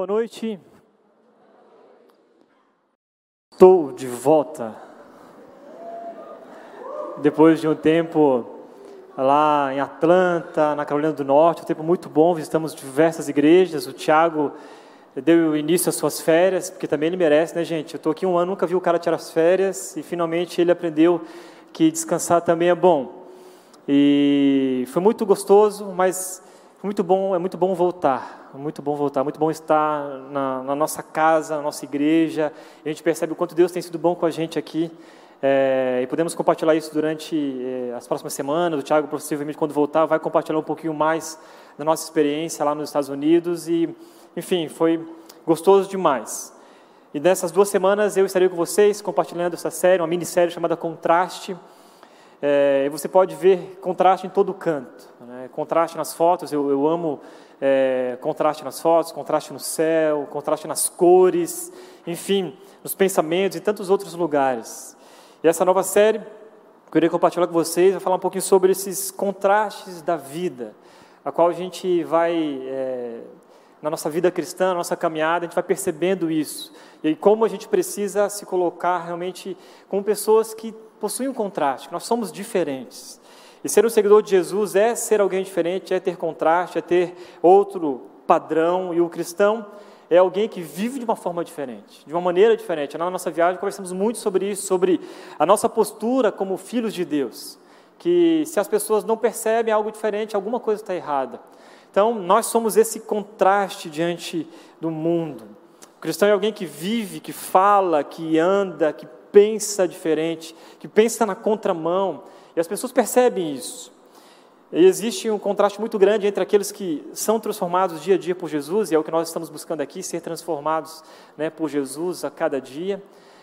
Boa noite. Estou de volta. Depois de um tempo lá em Atlanta, na Carolina do Norte, um tempo muito bom, visitamos diversas igrejas. O Tiago deu início às suas férias, porque também ele merece, né, gente? Eu estou aqui um ano, nunca vi o cara tirar as férias e finalmente ele aprendeu que descansar também é bom. E foi muito gostoso, mas muito bom, é muito bom voltar, muito bom voltar, muito bom estar na, na nossa casa, na nossa igreja. E a gente percebe o quanto Deus tem sido bom com a gente aqui. É, e podemos compartilhar isso durante é, as próximas semanas. O Tiago, possivelmente, quando voltar, vai compartilhar um pouquinho mais da nossa experiência lá nos Estados Unidos. E, enfim, foi gostoso demais. E nessas duas semanas eu estarei com vocês compartilhando essa série, uma minissérie chamada Contraste. É, você pode ver contraste em todo canto. Né? Contraste nas fotos, eu, eu amo é, contraste nas fotos, contraste no céu, contraste nas cores, enfim, nos pensamentos e tantos outros lugares. E essa nova série, que eu queria compartilhar com vocês, vai falar um pouquinho sobre esses contrastes da vida, a qual a gente vai, é, na nossa vida cristã, na nossa caminhada, a gente vai percebendo isso. E como a gente precisa se colocar realmente como pessoas que possuem um contraste, que nós somos diferentes. E ser um seguidor de Jesus é ser alguém diferente, é ter contraste, é ter outro padrão. E o cristão é alguém que vive de uma forma diferente, de uma maneira diferente. Na nossa viagem conversamos muito sobre isso, sobre a nossa postura como filhos de Deus. Que se as pessoas não percebem algo diferente, alguma coisa está errada. Então, nós somos esse contraste diante do mundo. O cristão é alguém que vive, que fala, que anda, que pensa diferente, que pensa na contramão, e as pessoas percebem isso. E existe um contraste muito grande entre aqueles que são transformados dia a dia por Jesus, e é o que nós estamos buscando aqui, ser transformados né, por Jesus a cada dia,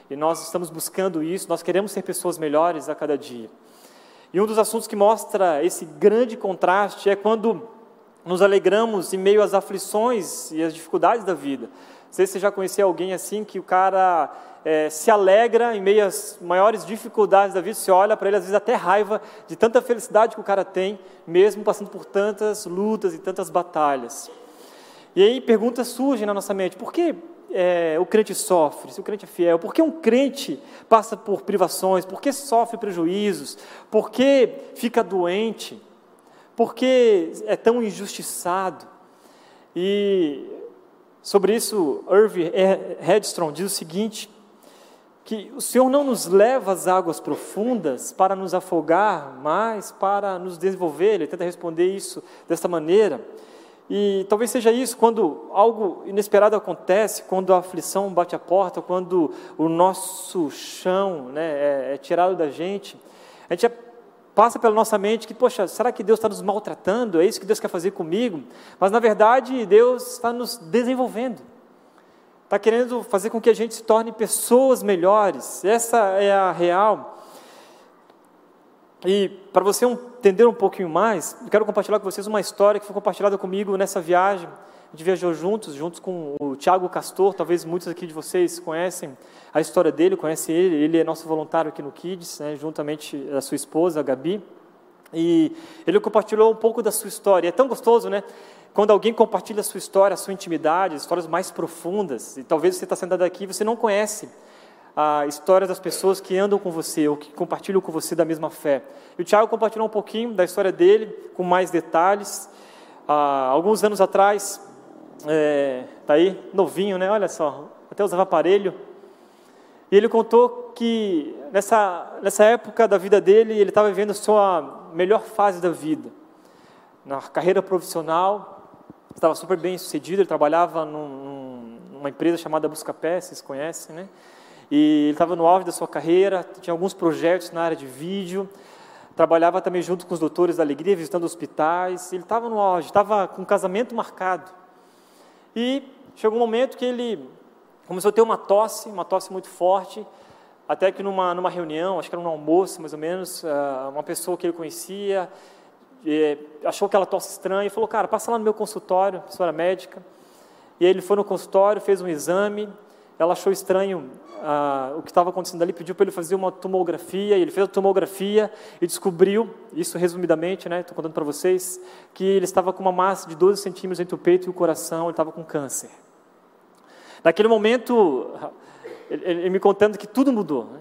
e nós estamos buscando isso, nós queremos ser pessoas melhores a cada dia. E um dos assuntos que mostra esse grande contraste é quando nos alegramos em meio às aflições e às dificuldades da vida. Sei se você já conhecia alguém assim, que o cara é, se alegra em meio às maiores dificuldades da vida, se olha para ele, às vezes até raiva de tanta felicidade que o cara tem, mesmo passando por tantas lutas e tantas batalhas. E aí perguntas surgem na nossa mente: por que é, o crente sofre, se o crente é fiel? Por que um crente passa por privações? Por que sofre prejuízos? Por que fica doente? Por que é tão injustiçado? E sobre isso, Irving Headstrong diz o seguinte: que o Senhor não nos leva às águas profundas para nos afogar, mas para nos desenvolver. Ele tenta responder isso dessa maneira. E talvez seja isso, quando algo inesperado acontece, quando a aflição bate a porta, quando o nosso chão né, é, é tirado da gente, a gente passa pela nossa mente que, poxa, será que Deus está nos maltratando? É isso que Deus quer fazer comigo? Mas na verdade, Deus está nos desenvolvendo está querendo fazer com que a gente se torne pessoas melhores. Essa é a real. E para você entender um pouquinho mais, eu quero compartilhar com vocês uma história que foi compartilhada comigo nessa viagem. A gente viajou juntos, juntos com o Tiago Castor, talvez muitos aqui de vocês conhecem a história dele, conhecem ele, ele é nosso voluntário aqui no Kids, né, juntamente da sua esposa, a Gabi. E ele compartilhou um pouco da sua história. É tão gostoso, né? Quando alguém compartilha a sua história, a sua intimidade, histórias mais profundas, e talvez você está sentado aqui e você não conhece a história das pessoas que andam com você ou que compartilham com você da mesma fé. E o Tiago compartilhou um pouquinho da história dele, com mais detalhes. Há alguns anos atrás, é, tá aí, novinho, né? Olha só, até usava aparelho. E ele contou que nessa, nessa época da vida dele, ele estava vivendo sua melhor fase da vida. Na carreira profissional, estava super bem sucedido, ele trabalhava num, numa empresa chamada Buscapé, vocês conhecem, né? E ele estava no auge da sua carreira, tinha alguns projetos na área de vídeo, trabalhava também junto com os doutores da alegria, visitando hospitais, ele estava no auge, estava com um casamento marcado. E chegou um momento que ele começou a ter uma tosse, uma tosse muito forte, até que numa, numa reunião, acho que era um almoço mais ou menos, ah, uma pessoa que ele conhecia achou aquela tosse estranha e falou, cara, passa lá no meu consultório, a senhora médica. E ele foi no consultório, fez um exame, ela achou estranho ah, o que estava acontecendo ali, pediu para ele fazer uma tomografia, ele fez a tomografia e descobriu, isso resumidamente, né, estou contando para vocês, que ele estava com uma massa de 12 centímetros entre o peito e o coração, ele estava com câncer. Naquele momento, ele, ele me contando que tudo mudou. Né?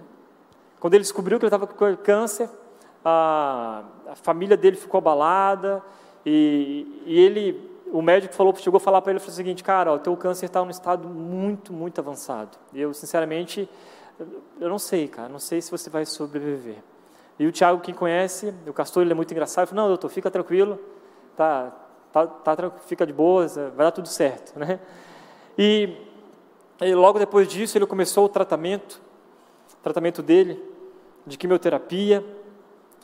Quando ele descobriu que ele estava com câncer, a, a, família dele ficou abalada e, e ele, o médico falou, chegou a falar para ele, falou o seguinte, cara, o teu câncer está num estado muito, muito avançado. Eu, sinceramente, eu não sei, cara, não sei se você vai sobreviver. E o Tiago, quem conhece, o castor, ele é muito engraçado, falou, não, doutor, fica tranquilo, tá, tá, tá, fica de boa, vai dar tudo certo, né? E, e logo depois disso, ele começou o tratamento, o tratamento dele, de quimioterapia,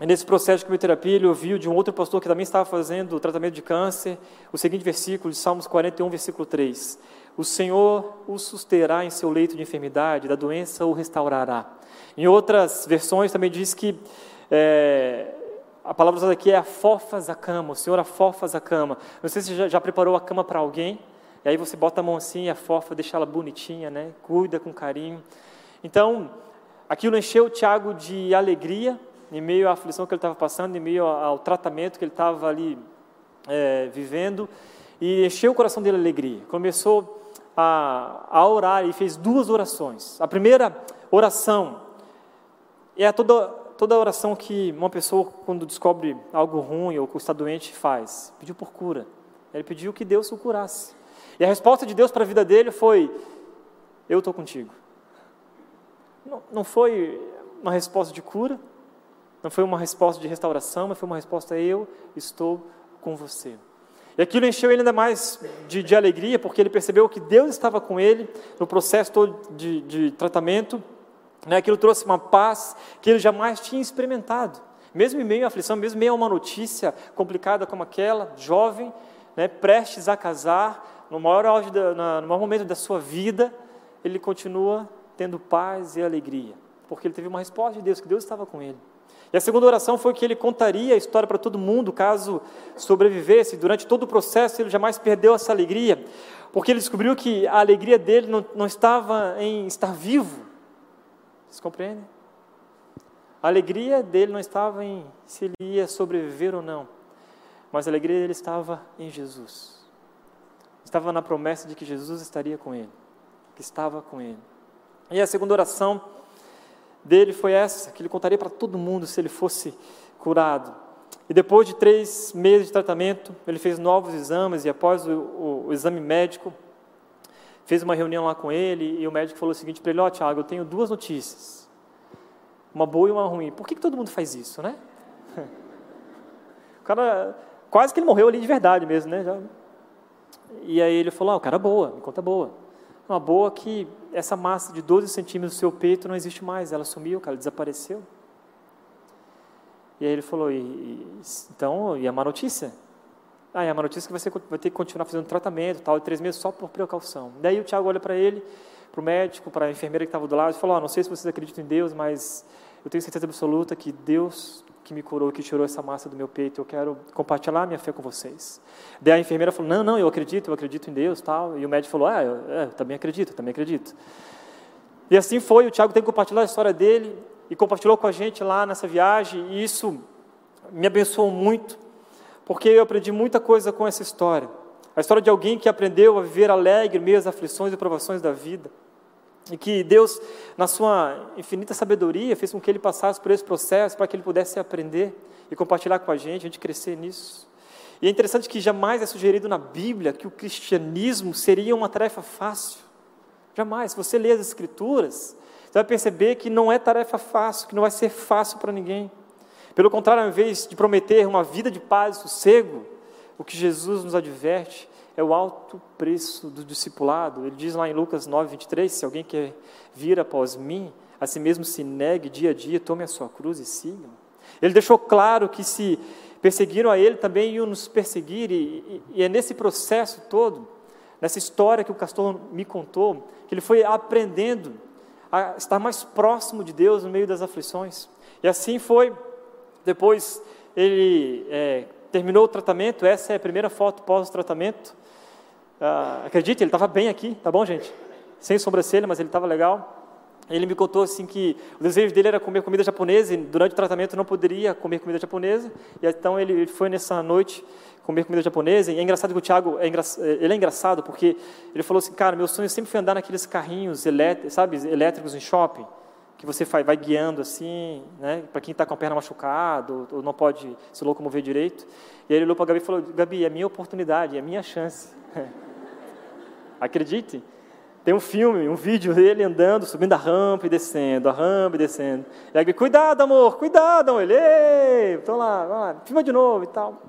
e nesse processo de quimioterapia, ele ouviu de um outro pastor que também estava fazendo tratamento de câncer, o seguinte versículo, de Salmos 41, versículo 3. O Senhor o susterá em seu leito de enfermidade, da doença o restaurará. Em outras versões também diz que é, a palavra usada aqui é afofas a cama, o Senhor afofas a cama. Não sei se você já, já preparou a cama para alguém, e aí você bota a mão assim, afofa, deixa ela bonitinha, né? cuida com carinho. Então, aquilo encheu o Tiago de alegria, em meio à aflição que ele estava passando, em meio ao tratamento que ele estava ali é, vivendo, e encheu o coração dele de alegria. Começou a, a orar e fez duas orações. A primeira oração é toda, toda oração que uma pessoa, quando descobre algo ruim ou está doente, faz. Pediu por cura. Ele pediu que Deus o curasse. E a resposta de Deus para a vida dele foi: Eu estou contigo. Não, não foi uma resposta de cura, não foi uma resposta de restauração, mas foi uma resposta: Eu estou com você. E aquilo encheu ele ainda mais de, de alegria, porque ele percebeu que Deus estava com ele no processo todo de, de tratamento. Né? Aquilo trouxe uma paz que ele jamais tinha experimentado. Mesmo em meio à aflição, mesmo em meio a uma notícia complicada como aquela, jovem, né, prestes a casar, no maior, auge da, na, no maior momento da sua vida, ele continua tendo paz e alegria, porque ele teve uma resposta de Deus, que Deus estava com ele. E a segunda oração foi que ele contaria a história para todo mundo, caso sobrevivesse. Durante todo o processo, ele jamais perdeu essa alegria, porque ele descobriu que a alegria dele não, não estava em estar vivo. Vocês compreendem? A alegria dele não estava em se ele ia sobreviver ou não, mas a alegria dele estava em Jesus. Estava na promessa de que Jesus estaria com ele, que estava com ele. E a segunda oração dele foi essa, que ele contaria para todo mundo se ele fosse curado. E depois de três meses de tratamento, ele fez novos exames e após o, o, o exame médico, fez uma reunião lá com ele e o médico falou o seguinte para ele, ó oh, Tiago, eu tenho duas notícias, uma boa e uma ruim. Por que, que todo mundo faz isso, né? O cara, quase que ele morreu ali de verdade mesmo, né? Já. E aí ele falou, ah, o cara boa, me conta boa. Uma boa que essa massa de 12 centímetros do seu peito não existe mais, ela sumiu, cara, desapareceu. E aí ele falou, e, e, então, e a má notícia? Ah, e a má notícia é que você vai ter que continuar fazendo tratamento, tal, de três meses só por precaução. Daí o Tiago olha para ele, para o médico, para a enfermeira que estava do lado, e falou, oh, não sei se vocês acreditam em Deus, mas eu tenho certeza absoluta que Deus que me curou, que tirou essa massa do meu peito, eu quero compartilhar minha fé com vocês. Daí a enfermeira falou, não, não, eu acredito, eu acredito em Deus, tal. E o médico falou, ah, eu, é, eu também acredito, eu também acredito. E assim foi, o Tiago tem que compartilhar a história dele, e compartilhou com a gente lá nessa viagem, e isso me abençoou muito, porque eu aprendi muita coisa com essa história. A história de alguém que aprendeu a viver alegre meio às aflições e provações da vida. E que Deus, na sua infinita sabedoria, fez com que ele passasse por esse processo para que ele pudesse aprender e compartilhar com a gente, a gente crescer nisso. E é interessante que jamais é sugerido na Bíblia que o cristianismo seria uma tarefa fácil. Jamais. Se você lê as Escrituras, você vai perceber que não é tarefa fácil, que não vai ser fácil para ninguém. Pelo contrário, ao invés de prometer uma vida de paz e sossego, o que Jesus nos adverte é o alto preço do discipulado. Ele diz lá em Lucas 9, 23, se alguém quer vir após mim, a si mesmo se negue dia a dia, tome a sua cruz e siga. Ele deixou claro que se perseguiram a ele, também iam nos perseguir, e, e, é nesse processo todo, nessa história que o pastor me contou, que ele foi aprendendo a estar mais próximo de Deus no meio das aflições. E assim foi, depois ele é, terminou o tratamento, essa é a primeira foto pós-tratamento, Uh, acredite, ele estava bem aqui, tá bom, gente? Sem sobrancelha, mas ele estava legal. Ele me contou assim que o desejo dele era comer comida japonesa e durante o tratamento não poderia comer comida japonesa. E então ele foi nessa noite comer comida japonesa. E é engraçado que o Thiago é engra... ele é engraçado porque ele falou assim, cara, meu sonho sempre foi andar naqueles carrinhos elétricos, sabe, elétricos em shopping, que você vai, vai guiando assim, né, para quem está com a perna machucada ou, ou, não pode se locomover direito. E aí ele olhou para Gabi e falou, Gabi, é minha oportunidade, é minha chance. Acredite. Tem um filme, um vídeo dele andando, subindo a rampa e descendo, a rampa e descendo. E aí, cuidado, amor, cuidado, amor. Ele, estão lá, lá, filma de novo e tal.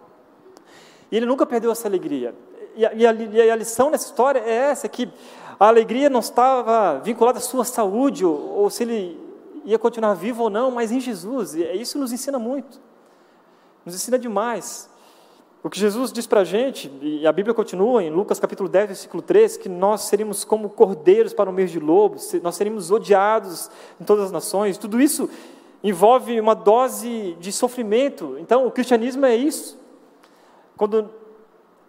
E ele nunca perdeu essa alegria. E a, e, a, e a, lição nessa história é essa, que a alegria não estava vinculada à sua saúde, ou, ou se ele ia continuar vivo ou não, mas em Jesus. E isso nos ensina muito. Nos ensina demais. O que Jesus diz para a gente, e a Bíblia continua em Lucas capítulo 10, versículo 3, que nós seríamos como cordeiros para o meio de lobos, nós seríamos odiados em todas as nações, tudo isso envolve uma dose de sofrimento. Então, o cristianismo é isso. Quando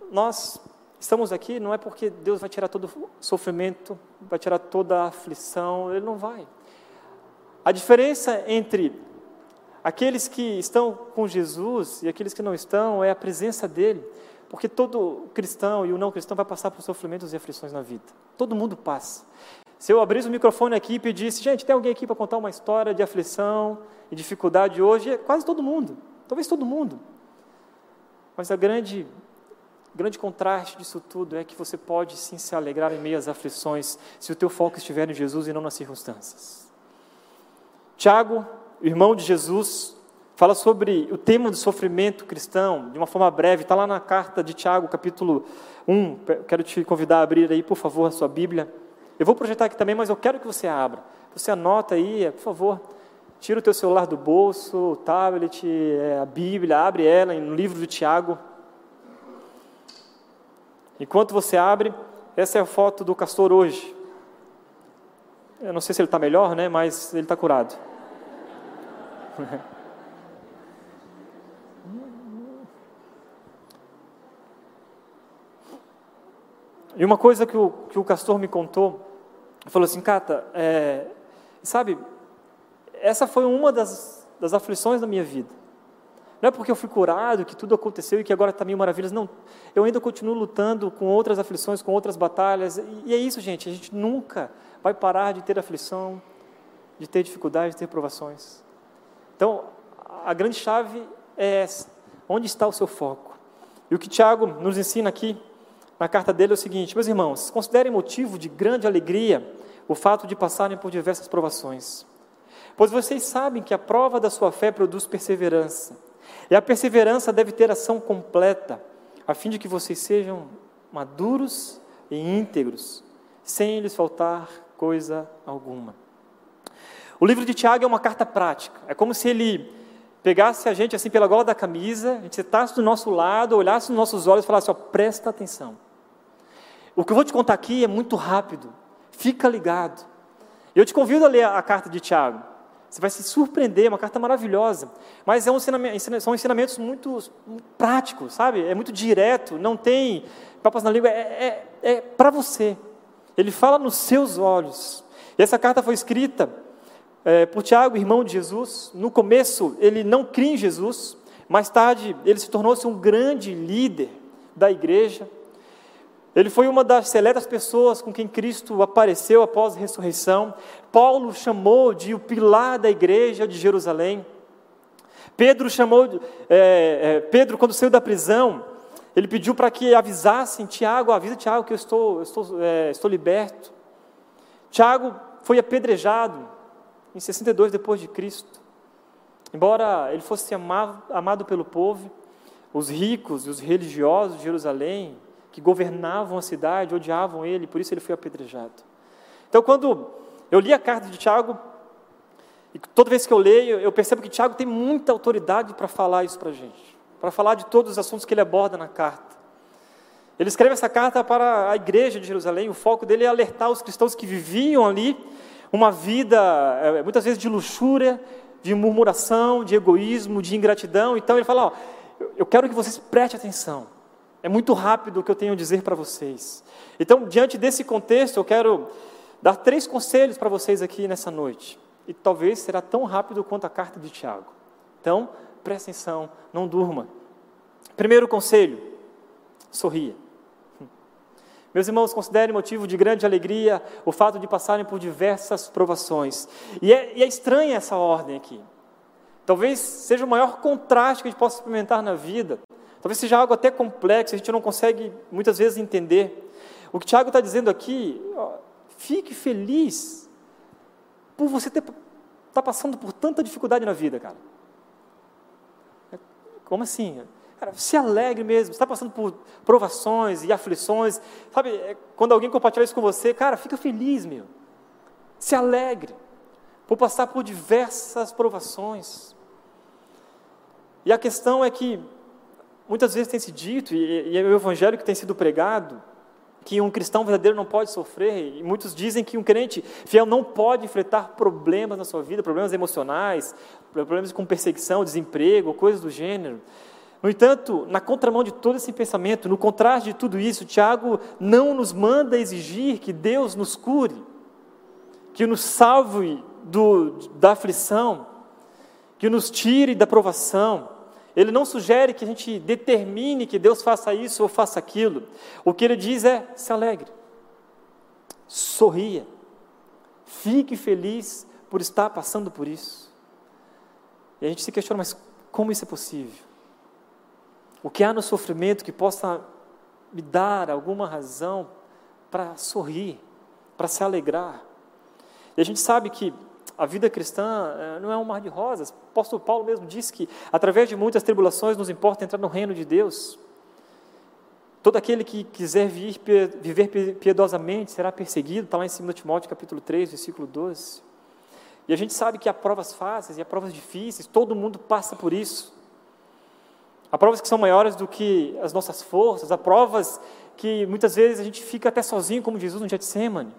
nós estamos aqui, não é porque Deus vai tirar todo o sofrimento, vai tirar toda a aflição, Ele não vai. A diferença entre Aqueles que estão com Jesus e aqueles que não estão é a presença dele, porque todo cristão e o não cristão vai passar por sofrimentos e aflições na vida. Todo mundo passa. Se eu abrisse o microfone aqui e pedisse, gente, tem alguém aqui para contar uma história de aflição e dificuldade hoje? É quase todo mundo, talvez todo mundo. Mas a grande, grande contraste disso tudo é que você pode sim se alegrar em meio às aflições, se o teu foco estiver em Jesus e não nas circunstâncias. Tiago irmão de Jesus, fala sobre o tema do sofrimento cristão, de uma forma breve, está lá na carta de Tiago, capítulo 1. Quero te convidar a abrir aí, por favor, a sua Bíblia. Eu vou projetar aqui também, mas eu quero que você abra. Você anota aí, por favor. Tira o teu celular do bolso, o tablet, é, a Bíblia, abre ela no livro de Tiago. Enquanto você abre, essa é a foto do castor hoje. Eu não sei se ele está melhor, né, mas ele está curado. E uma coisa que o, que o castor me contou, falou assim, Cata, é, sabe, essa foi uma das, das aflições da minha vida. Não é porque eu fui curado, que tudo aconteceu e que agora está mil maravilhas. Não, eu ainda continuo lutando com outras aflições, com outras batalhas. E é isso, gente. A gente nunca vai parar de ter aflição, de ter dificuldades, de ter provações. Então, a grande chave é essa: onde está o seu foco? E o que Tiago nos ensina aqui na carta dele é o seguinte: meus irmãos, considerem motivo de grande alegria o fato de passarem por diversas provações, pois vocês sabem que a prova da sua fé produz perseverança, e a perseverança deve ter ação completa, a fim de que vocês sejam maduros e íntegros, sem lhes faltar coisa alguma. O livro de Tiago é uma carta prática. É como se ele pegasse a gente assim pela gola da camisa, a gente sentasse do nosso lado, olhasse nos nossos olhos e falasse: ó, presta atenção. O que eu vou te contar aqui é muito rápido. Fica ligado. Eu te convido a ler a carta de Tiago. Você vai se surpreender, é uma carta maravilhosa. Mas é um ensinamento, são ensinamentos muito, práticos, sabe? É muito direto, não tem papas na língua, é, é, é para você. Ele fala nos seus olhos. E essa carta foi escrita é, por Tiago, irmão de Jesus. No começo, ele não cria em Jesus, mais tarde, ele se tornou-se um grande líder da igreja. Ele foi uma das seletas pessoas com quem Cristo apareceu após a ressurreição. Paulo chamou de o pilar da igreja de Jerusalém. Pedro chamou, é, é, Pedro quando saiu da prisão, ele pediu para que avisassem Tiago, avisa Tiago que eu estou, eu estou, é, estou liberto. Tiago foi apedrejado, em 62 depois de Cristo. Embora ele fosse amado, amado pelo povo, os ricos e os religiosos de Jerusalém, que governavam a cidade, odiavam ele, por isso ele foi apedrejado. Então, quando eu li a carta de Tiago, e toda vez que eu leio, eu percebo que Tiago tem muita autoridade para falar isso para a gente, para falar de todos os assuntos que ele aborda na carta. Ele escreve essa carta para a igreja de Jerusalém, o foco dele é alertar os cristãos que viviam ali uma vida é, muitas vezes de luxúria, de murmuração, de egoísmo, de ingratidão. Então ele fala: ó, eu quero que vocês prestem atenção. É muito rápido o que eu tenho a dizer para vocês. Então, diante desse contexto, eu quero dar três conselhos para vocês aqui nessa noite. E talvez será tão rápido quanto a carta de Tiago. Então, preste atenção, não durma. Primeiro conselho: sorria. Meus irmãos, considerem motivo de grande alegria o fato de passarem por diversas provações. E é, e é estranha essa ordem aqui. Talvez seja o maior contraste que a gente possa experimentar na vida. Talvez seja algo até complexo, a gente não consegue muitas vezes entender. O que Tiago está dizendo aqui, ó, fique feliz por você estar tá passando por tanta dificuldade na vida, cara. Como assim? Cara, se alegre mesmo, você está passando por provações e aflições. Sabe, é, quando alguém compartilha isso com você, cara, fica feliz, meu. Se alegre por passar por diversas provações. E a questão é que muitas vezes tem se dito, e, e é o evangelho que tem sido pregado, que um cristão verdadeiro não pode sofrer, e muitos dizem que um crente fiel não pode enfrentar problemas na sua vida, problemas emocionais, problemas com perseguição, desemprego, coisas do gênero. No entanto, na contramão de todo esse pensamento, no contraste de tudo isso, Tiago não nos manda exigir que Deus nos cure, que nos salve do, da aflição, que nos tire da provação, ele não sugere que a gente determine que Deus faça isso ou faça aquilo. O que ele diz é: se alegre, sorria, fique feliz por estar passando por isso. E a gente se questiona, mas como isso é possível? O que há no sofrimento que possa me dar alguma razão para sorrir, para se alegrar? E a gente sabe que a vida cristã eh, não é um mar de rosas. O apóstolo Paulo mesmo disse que, através de muitas tribulações, nos importa entrar no reino de Deus. Todo aquele que quiser vir, viver piedosamente será perseguido, está lá em 2 Timóteo capítulo 3, versículo 12. E a gente sabe que há provas fáceis e há provas difíceis, todo mundo passa por isso. Há provas que são maiores do que as nossas forças, há provas que muitas vezes a gente fica até sozinho, como Jesus no Getsemane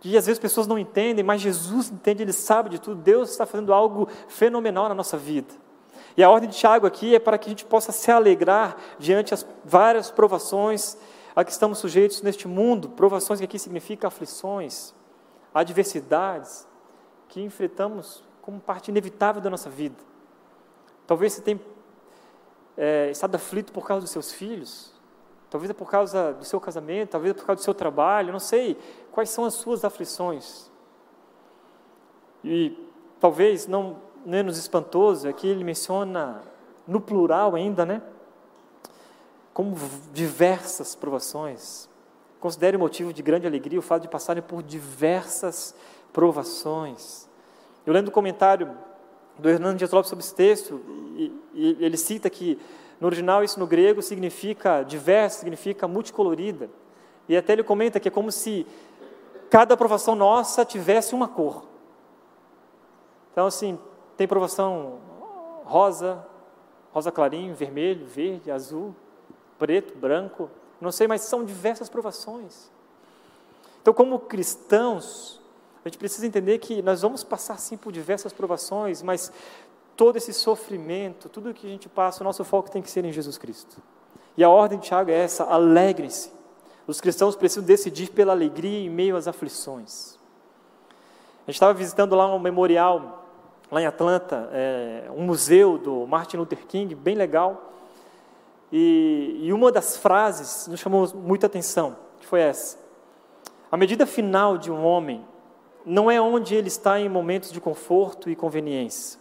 que às vezes pessoas não entendem, mas Jesus entende, Ele sabe de tudo. Deus está fazendo algo fenomenal na nossa vida. E a ordem de Tiago aqui é para que a gente possa se alegrar diante das várias provações a que estamos sujeitos neste mundo. Provações que aqui significa aflições, adversidades que enfrentamos como parte inevitável da nossa vida. Talvez você tenha é, estado aflito por causa dos seus filhos, Talvez é por causa do seu casamento, talvez é por causa do seu trabalho, não sei quais são as suas aflições. E talvez, não menos espantoso, aqui ele menciona no plural ainda, né? Como diversas provações. Considere motivo de grande alegria o fato de passarem por diversas provações. Eu lendo o comentário do Hernando Dias Lopes sobre esse texto, e, e ele cita que no original, isso no grego significa diverso, significa multicolorida. E até ele comenta que é como se cada aprovação nossa tivesse uma cor. Então, assim, tem provação rosa, rosa clarinho, vermelho, verde, azul, preto, branco, não sei, mas são diversas provações. Então, como cristãos, a gente precisa entender que nós vamos passar sim por diversas provações, mas todo esse sofrimento, tudo que a gente passa, o nosso foco tem que ser em Jesus Cristo. E a ordem de Tiago é essa: alegrem-se. Os cristãos precisam decidir pela alegria em meio às aflições. A gente estava visitando lá um memorial, lá em Atlanta, é, um museu do Martin Luther King, bem legal. E, e uma das frases nos chamou muita atenção, que foi essa: A medida final de um homem não é onde ele está em momentos de conforto e conveniência,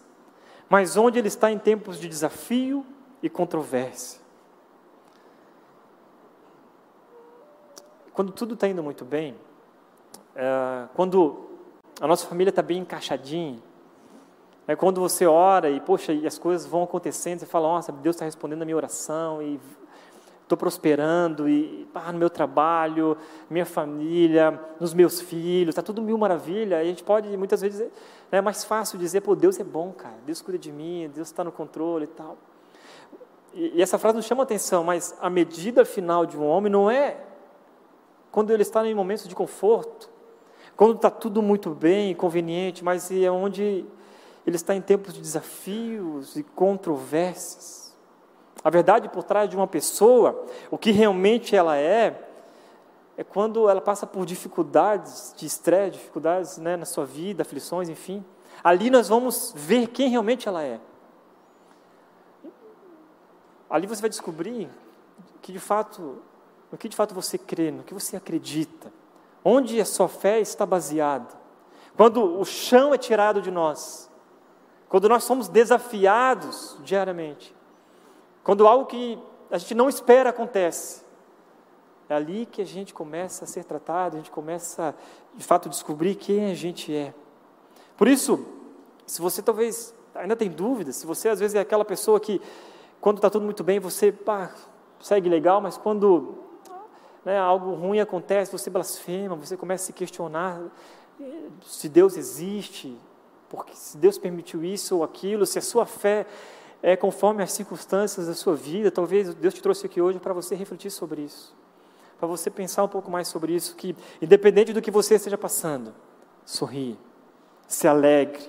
mas onde ele está em tempos de desafio e controvérsia. Quando tudo está indo muito bem, é, quando a nossa família está bem encaixadinha, é quando você ora e, poxa, e as coisas vão acontecendo, você fala, nossa, Deus está respondendo a minha oração e estou prosperando e ah, no meu trabalho, minha família, nos meus filhos, está tudo mil maravilha. E a gente pode muitas vezes é mais fácil dizer, pô, Deus é bom, cara, Deus cuida de mim, Deus está no controle e tal. E, e essa frase nos chama atenção, mas a medida final de um homem não é quando ele está em momentos de conforto, quando está tudo muito bem, conveniente, mas é onde ele está em tempos de desafios e controvérsias. A verdade por trás de uma pessoa, o que realmente ela é, é quando ela passa por dificuldades de estresse, dificuldades né, na sua vida, aflições, enfim. Ali nós vamos ver quem realmente ela é. Ali você vai descobrir que de fato, no que de fato você crê, no que você acredita, onde a sua fé está baseada. Quando o chão é tirado de nós, quando nós somos desafiados diariamente, quando algo que a gente não espera acontece, é ali que a gente começa a ser tratado, a gente começa, de fato, a descobrir quem a gente é. Por isso, se você talvez ainda tem dúvidas, se você às vezes é aquela pessoa que, quando está tudo muito bem, você pá, segue legal, mas quando né, algo ruim acontece, você blasfema, você começa a se questionar eh, se Deus existe, porque se Deus permitiu isso ou aquilo, se a sua fé é conforme as circunstâncias da sua vida, talvez Deus te trouxe aqui hoje para você refletir sobre isso para você pensar um pouco mais sobre isso, que independente do que você esteja passando, sorria, se alegre,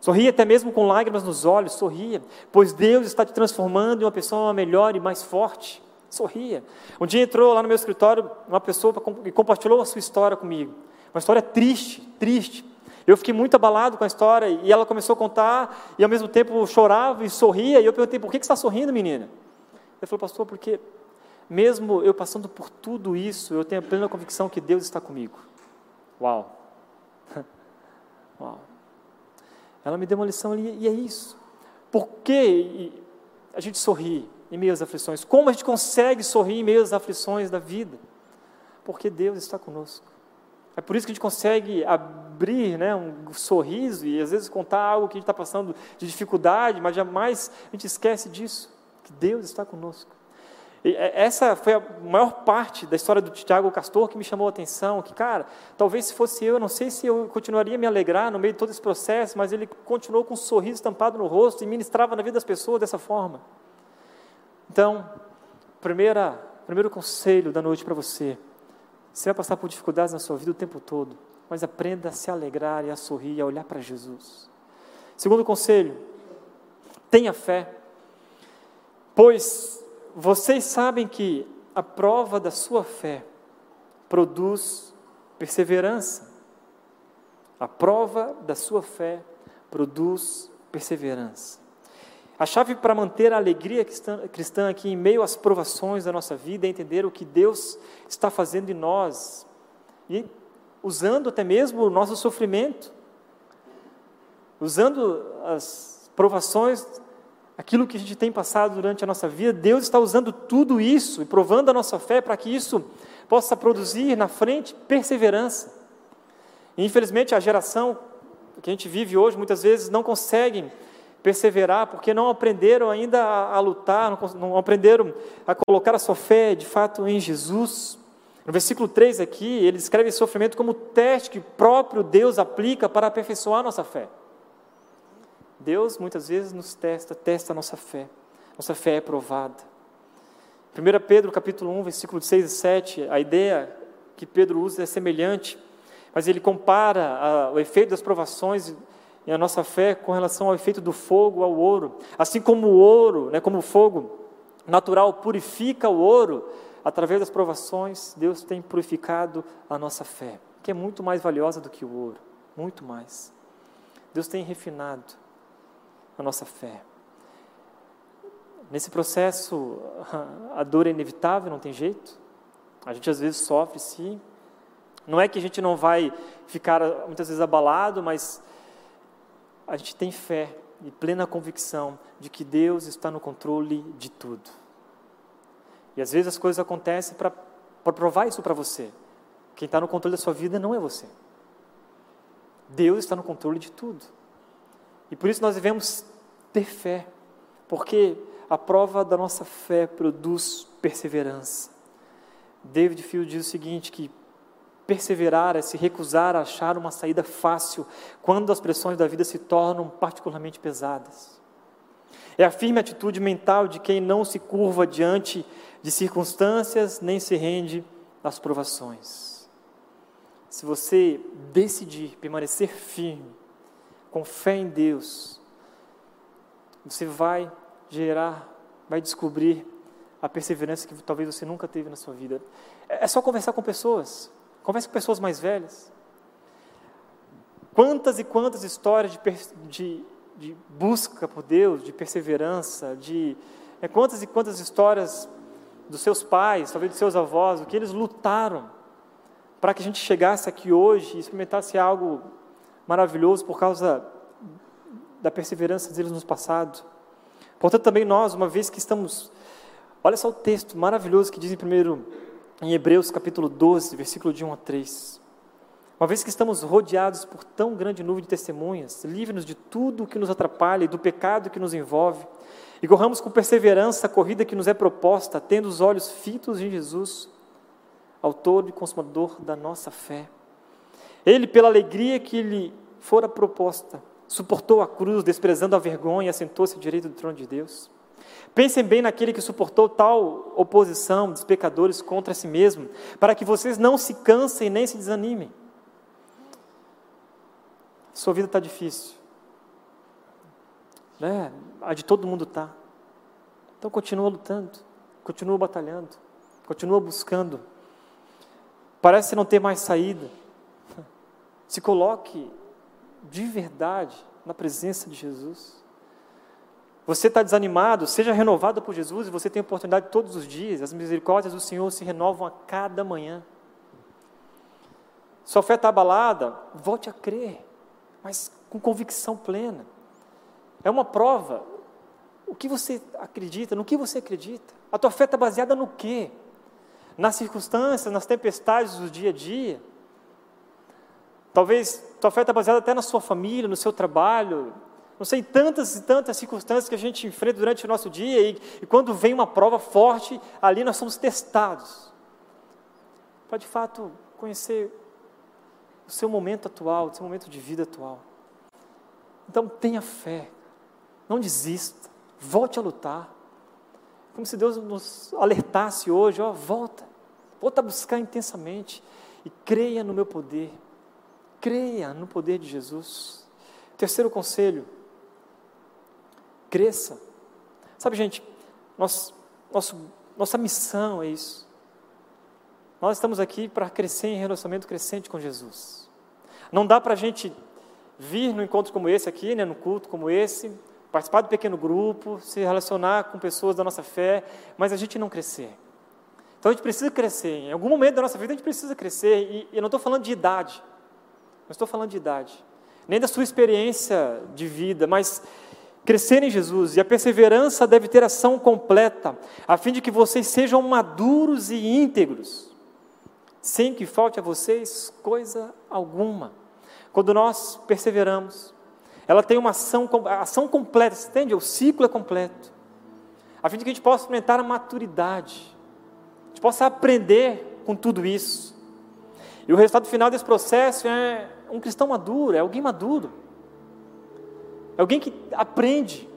sorria até mesmo com lágrimas nos olhos, sorria, pois Deus está te transformando em uma pessoa melhor e mais forte, sorria. Um dia entrou lá no meu escritório uma pessoa e compartilhou a sua história comigo, uma história triste, triste, eu fiquei muito abalado com a história e ela começou a contar e ao mesmo tempo chorava e sorria. E eu perguntei: por que você está sorrindo, menina? Ele falou: pastor, porque mesmo eu passando por tudo isso, eu tenho a plena convicção que Deus está comigo. Uau! Uau! Ela me deu uma lição ali, e é isso. Por que a gente sorri em meio às aflições? Como a gente consegue sorrir em meio às aflições da vida? Porque Deus está conosco. É por isso que a gente consegue abrir né, um sorriso e às vezes contar algo que a gente está passando de dificuldade, mas jamais a gente esquece disso, que Deus está conosco. É, essa foi a maior parte da história do Tiago Castor que me chamou a atenção, que, cara, talvez se fosse eu, eu não sei se eu continuaria a me alegrar no meio de todo esse processo, mas ele continuou com um sorriso estampado no rosto e ministrava na vida das pessoas dessa forma. Então, primeira, primeiro conselho da noite para você, você vai passar por dificuldades na sua vida o tempo todo, mas aprenda a se alegrar e a sorrir e a olhar para Jesus. Segundo conselho, tenha fé, pois vocês sabem que a prova da sua fé produz perseverança. A prova da sua fé produz perseverança. A chave para manter a alegria cristã aqui em meio às provações da nossa vida é entender o que Deus está fazendo em nós e usando até mesmo o nosso sofrimento, usando as provações aquilo que a gente tem passado durante a nossa vida, Deus está usando tudo isso e provando a nossa fé para que isso possa produzir na frente perseverança. E, infelizmente, a geração que a gente vive hoje muitas vezes não conseguem perseverar porque não aprenderam ainda a, a lutar, não, não aprenderam a colocar a sua fé de fato em Jesus. No versículo 3 aqui, ele descreve esse sofrimento como teste que próprio Deus aplica para aperfeiçoar nossa fé. Deus muitas vezes nos testa, testa a nossa fé. Nossa fé é provada. 1 Pedro capítulo 1, versículo 6 e 7, a ideia que Pedro usa é semelhante, mas ele compara a, o efeito das provações e a nossa fé com relação ao efeito do fogo ao ouro. Assim como o ouro, né, como o fogo natural purifica o ouro, através das provações, Deus tem purificado a nossa fé, que é muito mais valiosa do que o ouro, muito mais. Deus tem refinado a nossa fé. Nesse processo, a dor é inevitável, não tem jeito. A gente às vezes sofre, sim. Não é que a gente não vai ficar muitas vezes abalado, mas a gente tem fé e plena convicção de que Deus está no controle de tudo. E às vezes as coisas acontecem para provar isso para você. Quem está no controle da sua vida não é você. Deus está no controle de tudo. E por isso nós devemos ter fé, porque a prova da nossa fé produz perseverança. David Field diz o seguinte: que perseverar é se recusar a achar uma saída fácil quando as pressões da vida se tornam particularmente pesadas. É a firme atitude mental de quem não se curva diante de circunstâncias nem se rende às provações. Se você decidir permanecer firme, com fé em Deus, você vai gerar, vai descobrir a perseverança que talvez você nunca teve na sua vida. É, é só conversar com pessoas. Converse com pessoas mais velhas. Quantas e quantas histórias de, de, de busca por Deus, de perseverança, de é, quantas e quantas histórias dos seus pais, talvez dos seus avós, o que eles lutaram para que a gente chegasse aqui hoje e experimentasse algo maravilhoso por causa da perseverança deles no passado. Portanto, também nós, uma vez que estamos. Olha só o texto maravilhoso que diz em, primeiro, em Hebreus capítulo 12, versículo de 1 a 3. Uma vez que estamos rodeados por tão grande nuvem de testemunhas, livre-nos de tudo o que nos atrapalha e do pecado que nos envolve, e corramos com perseverança a corrida que nos é proposta, tendo os olhos fitos em Jesus, autor e consumador da nossa fé. Ele, pela alegria que lhe fora proposta, suportou a cruz, desprezando a vergonha, e assentou-se à direita do trono de Deus. Pensem bem naquele que suportou tal oposição dos pecadores contra si mesmo, para que vocês não se cansem nem se desanimem. Sua vida está difícil. Né? A de todo mundo está. Então continua lutando, continua batalhando, continua buscando. Parece não ter mais saída. Se coloque de verdade na presença de Jesus. Você está desanimado, seja renovado por Jesus e você tem oportunidade todos os dias. As misericórdias do Senhor se renovam a cada manhã. Sua fé está abalada, volte a crer, mas com convicção plena. É uma prova. O que você acredita, no que você acredita? A tua fé está baseada no quê? Nas circunstâncias, nas tempestades do dia a dia? Talvez tua fé está baseada até na sua família, no seu trabalho, não sei, tantas e tantas circunstâncias que a gente enfrenta durante o nosso dia e, e quando vem uma prova forte, ali nós somos testados. Para de fato conhecer o seu momento atual, o seu momento de vida atual. Então tenha fé, não desista, volte a lutar. Como se Deus nos alertasse hoje, ó, volta, volta a buscar intensamente e creia no meu poder. Creia no poder de Jesus. Terceiro conselho, cresça. Sabe, gente, nós, nosso, nossa missão é isso. Nós estamos aqui para crescer em relacionamento crescente com Jesus. Não dá para a gente vir no encontro como esse aqui, né, no culto como esse, participar do pequeno grupo, se relacionar com pessoas da nossa fé, mas a gente não crescer. Então a gente precisa crescer. Em algum momento da nossa vida a gente precisa crescer. E, eu não estou falando de idade. Não estou falando de idade, nem da sua experiência de vida, mas crescer em Jesus. E a perseverança deve ter ação completa, a fim de que vocês sejam maduros e íntegros, sem que falte a vocês coisa alguma. Quando nós perseveramos, ela tem uma ação, ação completa, entende? O ciclo é completo. A fim de que a gente possa experimentar a maturidade, a gente possa aprender com tudo isso. E o resultado final desse processo é um cristão maduro, é alguém maduro. É alguém que aprende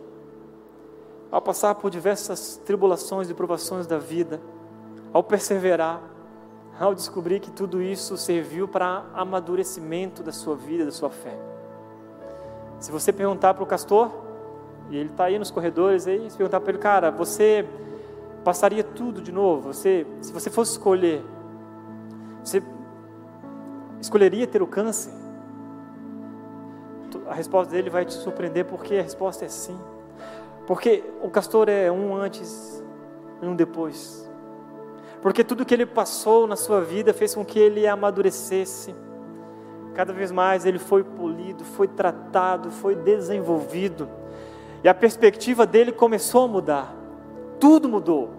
ao passar por diversas tribulações e provações da vida, ao perseverar, ao descobrir que tudo isso serviu para amadurecimento da sua vida, da sua fé. Se você perguntar para o castor, e ele está aí nos corredores aí, se perguntar para ele, cara, você passaria tudo de novo? Você, se você fosse escolher, você escolheria ter o câncer? A resposta dele vai te surpreender porque a resposta é sim. Porque o castor é um antes e um depois. Porque tudo que ele passou na sua vida fez com que ele amadurecesse. Cada vez mais ele foi polido, foi tratado, foi desenvolvido. E a perspectiva dele começou a mudar. Tudo mudou.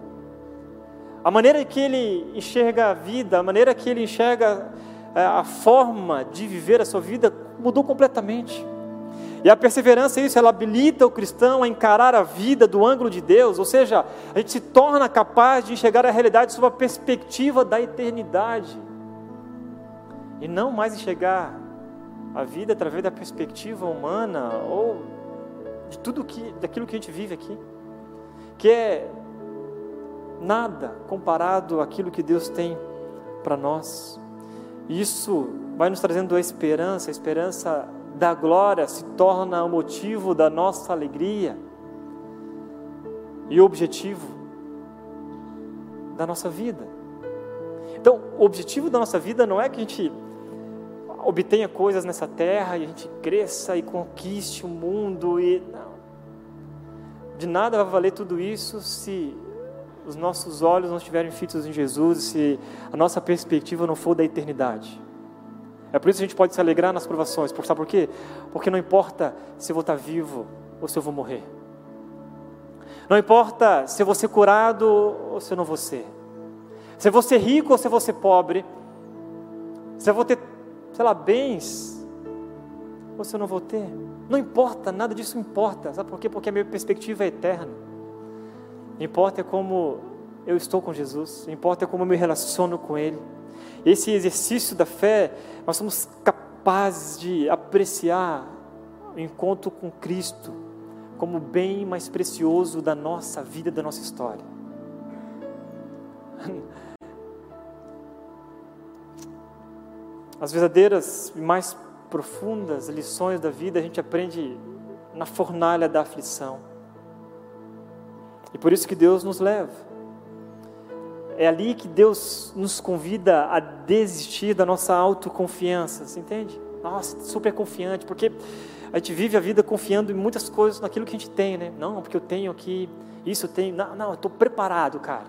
A maneira que ele enxerga a vida, a maneira que ele enxerga é, a forma de viver a sua vida mudou completamente. E a perseverança, isso, ela habilita o cristão a encarar a vida do ângulo de Deus, ou seja, a gente se torna capaz de enxergar a realidade sob a perspectiva da eternidade, e não mais enxergar a vida através da perspectiva humana ou de tudo que, daquilo que a gente vive aqui, que é nada comparado àquilo que Deus tem para nós. Isso vai nos trazendo a esperança, a esperança da glória se torna o motivo da nossa alegria e o objetivo da nossa vida. Então, o objetivo da nossa vida não é que a gente obtenha coisas nessa terra e a gente cresça e conquiste o mundo e não. De nada vai valer tudo isso se os nossos olhos não estiverem fitos em Jesus, se a nossa perspectiva não for da eternidade. É por isso que a gente pode se alegrar nas provações. Sabe por quê? Porque não importa se eu vou estar vivo ou se eu vou morrer. Não importa se eu vou ser curado ou se eu não vou ser. Se eu vou ser rico ou se eu vou ser pobre. Se eu vou ter, sei lá, bens ou se eu não vou ter. Não importa, nada disso importa. Sabe por quê? Porque a minha perspectiva é eterna. Importa é como eu estou com Jesus. Importa é como eu me relaciono com Ele. Esse exercício da fé, nós somos capazes de apreciar o encontro com Cristo como o bem mais precioso da nossa vida, da nossa história. As verdadeiras e mais profundas lições da vida a gente aprende na fornalha da aflição. E por isso que Deus nos leva. É ali que Deus nos convida a desistir da nossa autoconfiança, você entende? Nossa, super confiante, porque a gente vive a vida confiando em muitas coisas naquilo que a gente tem, né? Não, porque eu tenho aqui, isso eu tenho. Não, não eu estou preparado, cara.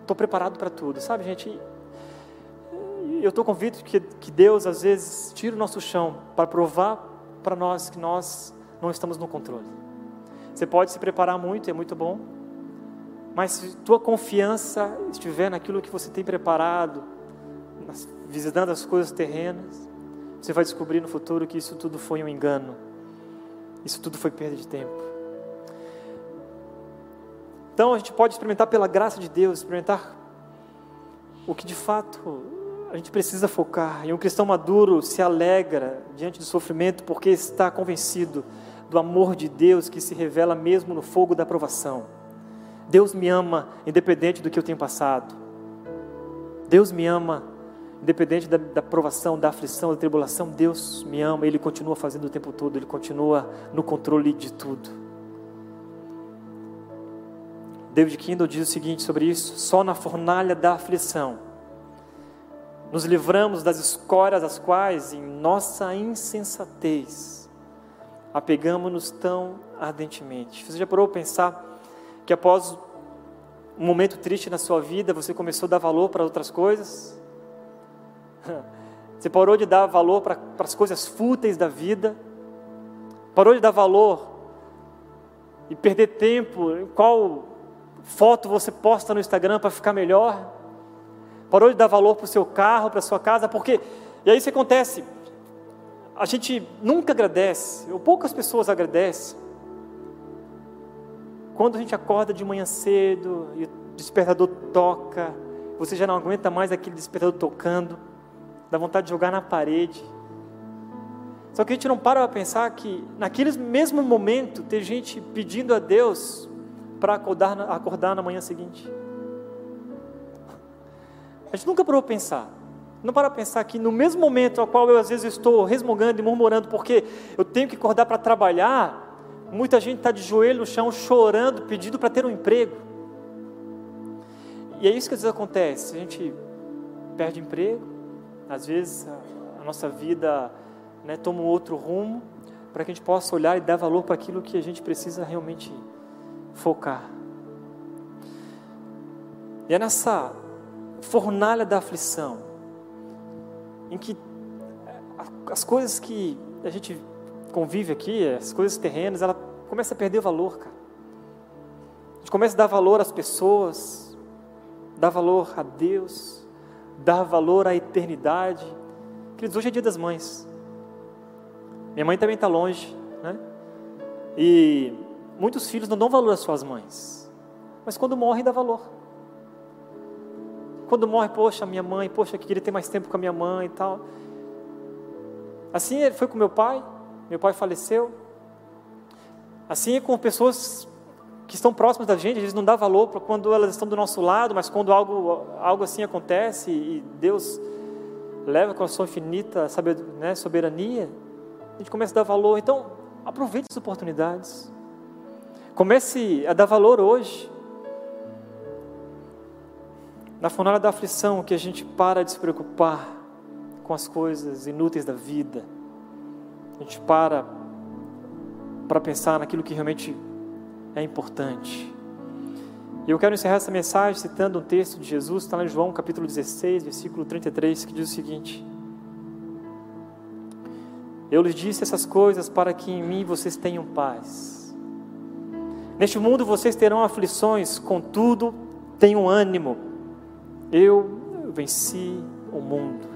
Estou preparado para tudo, sabe, gente? Eu estou convicto que, que Deus, às vezes, tira o nosso chão para provar para nós que nós não estamos no controle. Você pode se preparar muito, é muito bom, mas se tua confiança estiver naquilo que você tem preparado, visitando as coisas terrenas, você vai descobrir no futuro que isso tudo foi um engano. Isso tudo foi perda de tempo. Então a gente pode experimentar pela graça de Deus, experimentar o que de fato a gente precisa focar. E um cristão maduro se alegra diante do sofrimento porque está convencido do amor de Deus que se revela mesmo no fogo da provação. Deus me ama independente do que eu tenho passado. Deus me ama independente da, da provação, da aflição, da tribulação. Deus me ama, Ele continua fazendo o tempo todo, Ele continua no controle de tudo. David Kindle diz o seguinte sobre isso: só na fornalha da aflição nos livramos das escórias às quais, em nossa insensatez, apegamos-nos tão ardentemente. Você já parou a pensar que após um momento triste na sua vida, você começou a dar valor para outras coisas? Você parou de dar valor para, para as coisas fúteis da vida? Parou de dar valor e perder tempo em qual foto você posta no Instagram para ficar melhor? Parou de dar valor para o seu carro, para a sua casa? Porque, e aí isso acontece, a gente nunca agradece, ou poucas pessoas agradecem, quando a gente acorda de manhã cedo e o despertador toca, você já não aguenta mais aquele despertador tocando, dá vontade de jogar na parede. Só que a gente não para para pensar que naquele mesmo momento tem gente pedindo a Deus para acordar, acordar na manhã seguinte. A gente nunca parou para pensar. Não para pensar que no mesmo momento ao qual eu às vezes estou resmungando e murmurando porque eu tenho que acordar para trabalhar, Muita gente está de joelho no chão, chorando, pedindo para ter um emprego. E é isso que às vezes acontece. A gente perde emprego, às vezes a, a nossa vida né, toma um outro rumo, para que a gente possa olhar e dar valor para aquilo que a gente precisa realmente focar. E é nessa fornalha da aflição, em que as coisas que a gente convive aqui, as coisas terrenas, ela começa a perder valor, cara. A gente começa a dar valor às pessoas, dar valor a Deus, dar valor à eternidade. Queridos, hoje é dia das mães. Minha mãe também está longe, né? E muitos filhos não dão valor às suas mães, mas quando morrem, dá valor. Quando morre, poxa, minha mãe, poxa, que queria ter mais tempo com a minha mãe e tal. Assim ele foi com meu pai, meu pai faleceu. Assim é com pessoas que estão próximas da gente, eles não dão valor para quando elas estão do nosso lado, mas quando algo, algo assim acontece e Deus leva com a sua infinita né, soberania, a gente começa a dar valor. Então, aproveite as oportunidades. Comece a dar valor hoje. Na fornalha da aflição que a gente para de se preocupar com as coisas inúteis da vida. A gente para para pensar naquilo que realmente é importante. E eu quero encerrar essa mensagem citando um texto de Jesus, está lá em João capítulo 16, versículo 33, que diz o seguinte: Eu lhes disse essas coisas para que em mim vocês tenham paz. Neste mundo vocês terão aflições, contudo, tenham ânimo. Eu venci o mundo.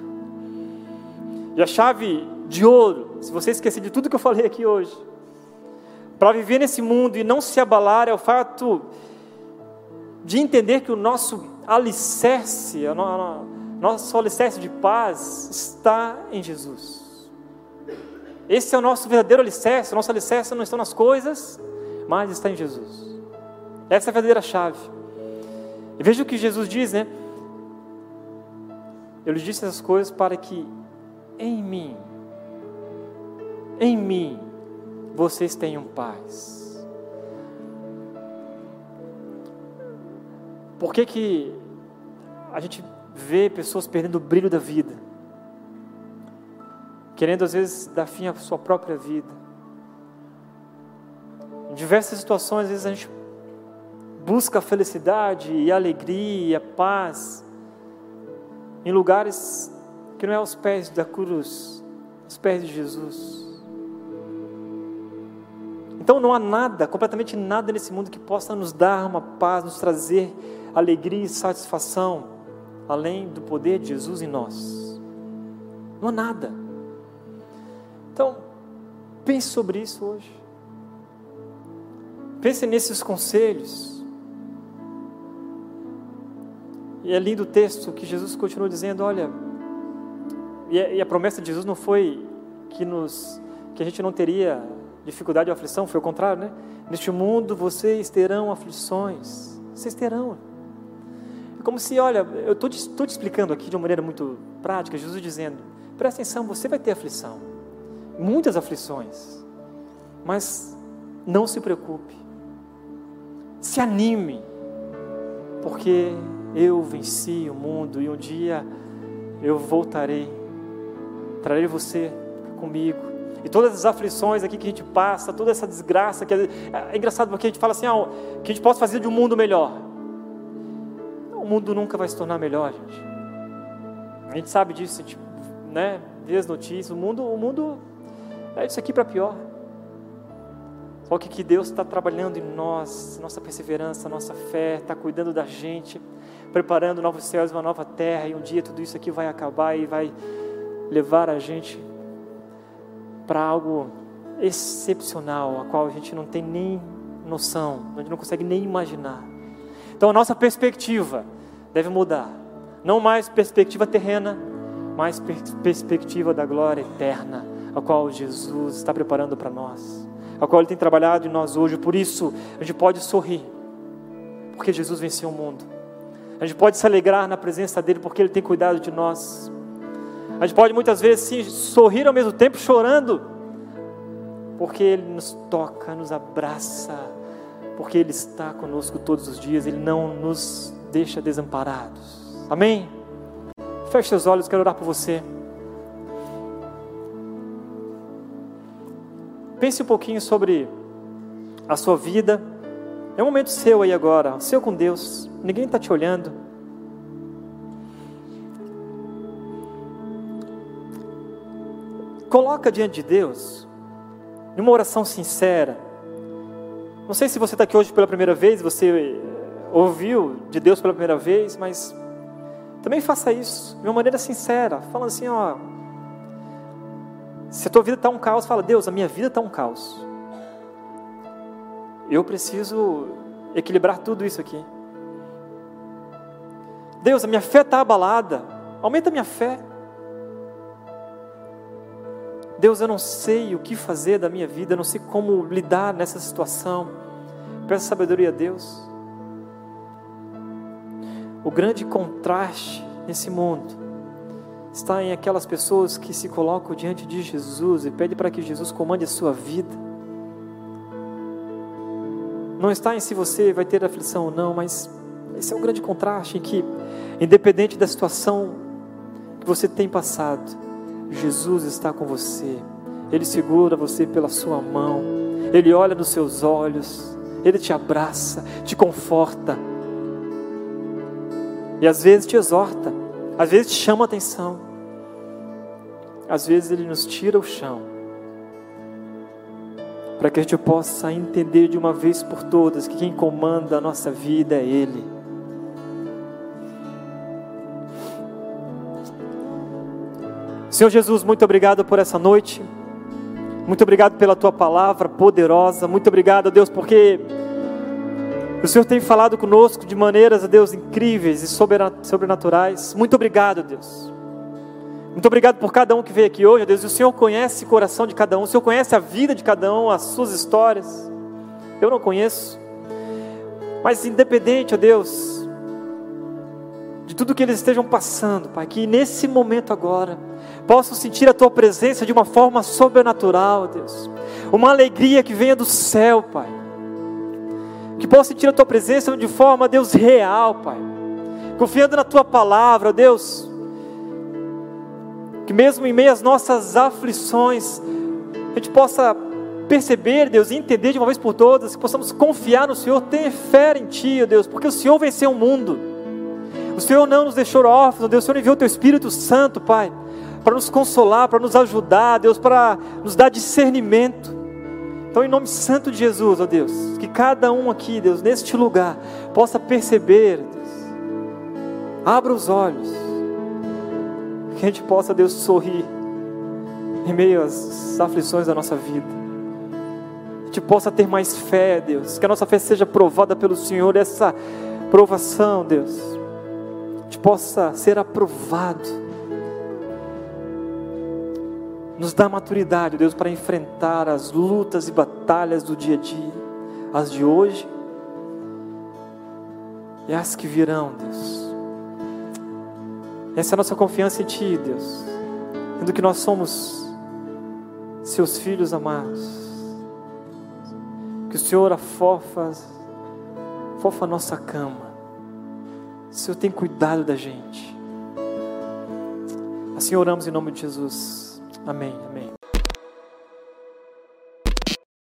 E a chave de ouro, se você esquecer de tudo que eu falei aqui hoje, para viver nesse mundo e não se abalar é o fato de entender que o nosso alicerce, o nosso alicerce de paz está em Jesus. Esse é o nosso verdadeiro alicerce, o nosso alicerce não está nas coisas, mas está em Jesus. Essa é a verdadeira chave. E veja o que Jesus diz, né? Eu lhe disse essas coisas para que em mim, em mim, vocês tenham paz. Por que, que a gente vê pessoas perdendo o brilho da vida? Querendo às vezes dar fim à sua própria vida. Em diversas situações, às vezes a gente busca a felicidade e a alegria, a paz em lugares que não é aos pés da cruz, aos pés de Jesus. Então não há nada, completamente nada nesse mundo que possa nos dar uma paz, nos trazer alegria e satisfação, além do poder de Jesus em nós. Não há nada. Então, pense sobre isso hoje. Pense nesses conselhos. E é lindo o texto que Jesus continua dizendo: olha, e a, e a promessa de Jesus não foi que, nos, que a gente não teria dificuldade ou aflição, foi o contrário, né? Neste mundo vocês terão aflições, vocês terão. É como se, olha, eu estou te, te explicando aqui de uma maneira muito prática, Jesus dizendo: presta atenção, você vai ter aflição, muitas aflições, mas não se preocupe, se anime, porque eu venci o mundo e um dia eu voltarei, trarei você comigo e todas as aflições aqui que a gente passa, toda essa desgraça, que é, é engraçado porque a gente fala assim, ah, que a gente possa fazer de um mundo melhor. O mundo nunca vai se tornar melhor, gente. A gente sabe disso, a gente, né, vê as notícias, o mundo, o mundo é isso aqui para pior. Só que Deus está trabalhando em nós, nossa perseverança, nossa fé, está cuidando da gente, preparando novos céus, uma nova terra, e um dia tudo isso aqui vai acabar e vai levar a gente para algo excepcional, a qual a gente não tem nem noção, a gente não consegue nem imaginar. Então a nossa perspectiva deve mudar. Não mais perspectiva terrena, mas perspectiva da glória eterna, a qual Jesus está preparando para nós, a qual Ele tem trabalhado em nós hoje. Por isso, a gente pode sorrir, porque Jesus venceu o mundo. A gente pode se alegrar na presença dEle, porque Ele tem cuidado de nós. A gente pode muitas vezes sim, sorrir ao mesmo tempo chorando, porque Ele nos toca, nos abraça, porque Ele está conosco todos os dias, Ele não nos deixa desamparados. Amém? Feche seus olhos, quero orar por você. Pense um pouquinho sobre a sua vida. É um momento seu aí agora, seu com Deus. Ninguém está te olhando. Coloca diante de Deus, numa oração sincera. Não sei se você está aqui hoje pela primeira vez, você ouviu de Deus pela primeira vez, mas também faça isso de uma maneira sincera, falando assim: ó, se a tua vida está um caos, fala, Deus, a minha vida está um caos. Eu preciso equilibrar tudo isso aqui. Deus, a minha fé está abalada, aumenta a minha fé. Deus, eu não sei o que fazer da minha vida, eu não sei como lidar nessa situação. Peço sabedoria a Deus. O grande contraste nesse mundo está em aquelas pessoas que se colocam diante de Jesus e pedem para que Jesus comande a sua vida. Não está em se você vai ter aflição ou não, mas Esse é o grande contraste em que, independente da situação que você tem passado, Jesus está com você. Ele segura você pela sua mão. Ele olha nos seus olhos. Ele te abraça, te conforta. E às vezes te exorta, às vezes chama atenção. Às vezes ele nos tira o chão. Para que a gente possa entender de uma vez por todas que quem comanda a nossa vida é Ele. Senhor Jesus, muito obrigado por essa noite. Muito obrigado pela tua palavra poderosa. Muito obrigado, Deus, porque o Senhor tem falado conosco de maneiras, Deus, incríveis e sobrenaturais. Muito obrigado, Deus. Muito obrigado por cada um que veio aqui hoje, Deus. E o Senhor conhece o coração de cada um, o Senhor conhece a vida de cada um, as suas histórias. Eu não conheço. Mas independente, ó Deus, de tudo que eles estejam passando, Pai, que nesse momento agora, possam sentir a tua presença de uma forma sobrenatural, Deus. Uma alegria que venha do céu, Pai. Que possam sentir a tua presença de forma, Deus, real, Pai. Confiando na tua palavra, Deus. Que mesmo em meio às nossas aflições, a gente possa perceber, Deus, e entender de uma vez por todas, que possamos confiar no Senhor, ter fé em Ti, Deus, porque o Senhor venceu o mundo. O Senhor não nos deixou órfãos, Deus, o Senhor enviou o Teu Espírito Santo, Pai para nos consolar, para nos ajudar, Deus, para nos dar discernimento. Então, em nome santo de Jesus, ó Deus, que cada um aqui, Deus, neste lugar, possa perceber, Deus, abra os olhos, que a gente possa, Deus, sorrir em meio às aflições da nossa vida. A gente possa ter mais fé, Deus, que a nossa fé seja provada pelo Senhor, essa provação, Deus, a gente possa ser aprovado nos dá maturidade, Deus, para enfrentar as lutas e batalhas do dia a dia, as de hoje e as que virão, Deus. Essa é a nossa confiança em Ti, Deus, tendo que nós somos Seus filhos amados. Que o Senhor afofa, afofa a nossa cama. O Senhor tem cuidado da gente. Assim oramos em nome de Jesus. Amém, amém.